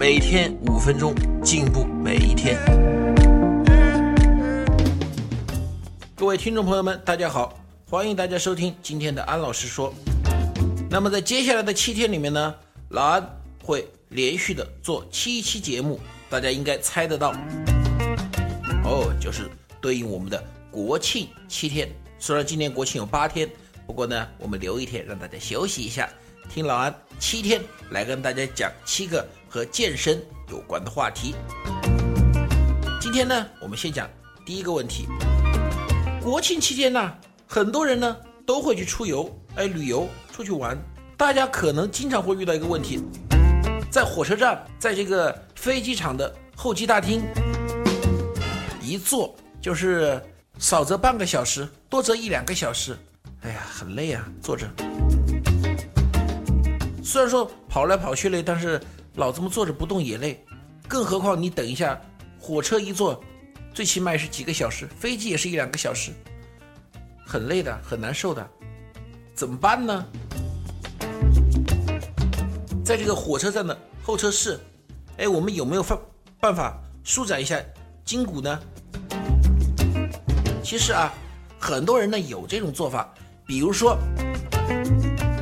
每天五分钟，进步每一天。各位听众朋友们，大家好，欢迎大家收听今天的安老师说。那么在接下来的七天里面呢，老安会连续的做七期节目，大家应该猜得到，哦，就是对应我们的国庆七天。虽然今年国庆有八天，不过呢，我们留一天让大家休息一下。听老安七天来跟大家讲七个和健身有关的话题。今天呢，我们先讲第一个问题。国庆期间呢，很多人呢都会去出游，哎，旅游出去玩。大家可能经常会遇到一个问题，在火车站，在这个飞机场的候机大厅，一坐就是少则半个小时，多则一两个小时，哎呀，很累啊，坐着。虽然说跑来跑去累，但是老这么坐着不动也累，更何况你等一下，火车一坐，最起码也是几个小时，飞机也是一两个小时，很累的，很难受的，怎么办呢？在这个火车站的候车室，哎，我们有没有办办法舒展一下筋骨呢？其实啊，很多人呢有这种做法，比如说。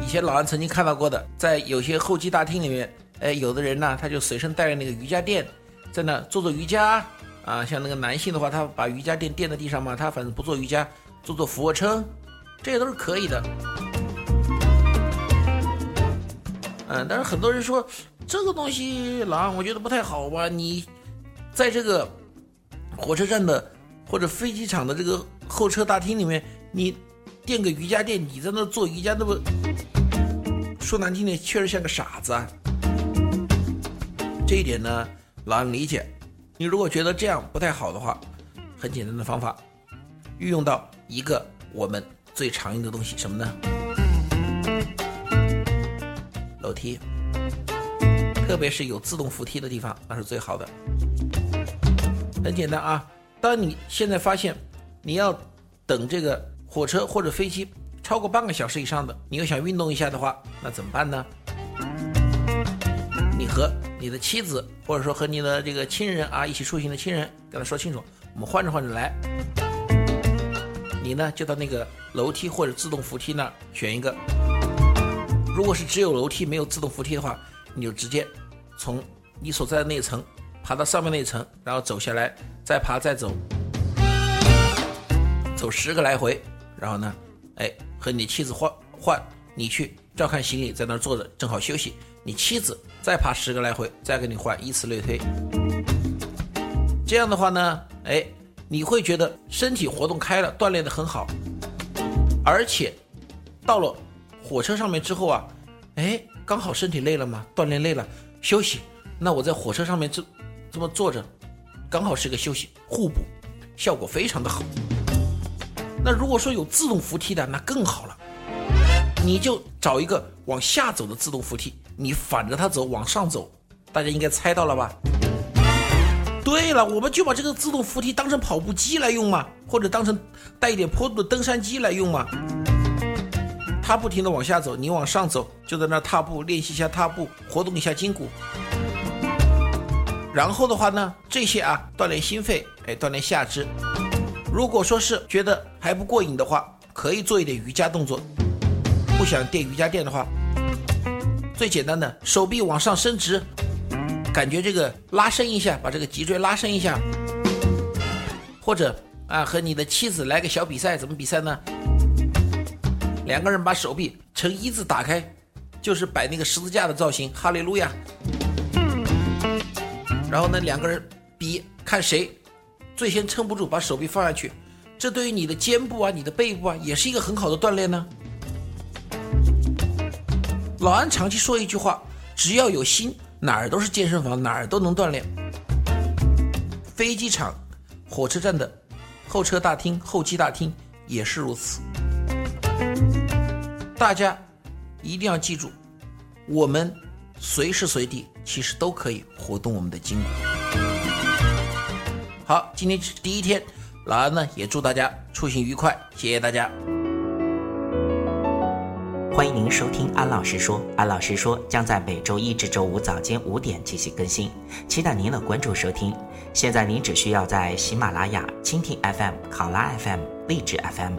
以前老安曾经看到过的，在有些候机大厅里面，哎，有的人呢，他就随身带着那个瑜伽垫，在那做做瑜伽啊。像那个男性的话，他把瑜伽垫垫在地上嘛，他反正不做瑜伽，做做俯卧撑，这些都是可以的。嗯，但是很多人说这个东西，老安我觉得不太好吧？你在这个火车站的或者飞机场的这个候车大厅里面，你垫个瑜伽垫，你在那做瑜伽，那不？说难听点，确实像个傻子。啊。这一点呢，老安理解。你如果觉得这样不太好的话，很简单的方法，运用到一个我们最常用的东西，什么呢？楼梯，特别是有自动扶梯的地方，那是最好的。很简单啊，当你现在发现你要等这个火车或者飞机。超过半个小时以上的，你又想运动一下的话，那怎么办呢？你和你的妻子，或者说和你的这个亲人啊，一起出行的亲人，跟他说清楚，我们换着换着来。你呢，就到那个楼梯或者自动扶梯那儿选一个。如果是只有楼梯没有自动扶梯的话，你就直接从你所在的那一层爬到上面那一层，然后走下来，再爬再走，走十个来回，然后呢，哎。和你妻子换换，你去照看行李，在那儿坐着，正好休息。你妻子再爬十个来回，再给你换，以此类推。这样的话呢，哎，你会觉得身体活动开了，锻炼的很好。而且到了火车上面之后啊，哎，刚好身体累了嘛，锻炼累了，休息。那我在火车上面这这么坐着，刚好是个休息，互补，效果非常的好。那如果说有自动扶梯的，那更好了。你就找一个往下走的自动扶梯，你反着它走，往上走。大家应该猜到了吧？对了，我们就把这个自动扶梯当成跑步机来用嘛，或者当成带一点坡度的登山机来用嘛。它不停的往下走，你往上走，就在那踏步练习一下踏步，活动一下筋骨。然后的话呢，这些啊，锻炼心肺，哎，锻炼下肢。如果说是觉得还不过瘾的话，可以做一点瑜伽动作。不想垫瑜伽垫的话，最简单的手臂往上伸直，感觉这个拉伸一下，把这个脊椎拉伸一下。或者啊，和你的妻子来个小比赛，怎么比赛呢？两个人把手臂呈一字打开，就是摆那个十字架的造型，哈利路亚。然后呢，两个人比看谁。最先撑不住，把手臂放下去，这对于你的肩部啊、你的背部啊，也是一个很好的锻炼呢。老安长期说一句话：只要有心，哪儿都是健身房，哪儿都能锻炼。飞机场、火车站的候车大厅、候机大厅也是如此。大家一定要记住，我们随时随地其实都可以活动我们的筋骨。好，今天是第一天，老安呢也祝大家出行愉快，谢谢大家。欢迎您收听安老师说，安老师说将在每周一至周五早间五点进行更新，期待您的关注收听。现在您只需要在喜马拉雅、蜻蜓 FM、考拉 FM、荔枝 FM、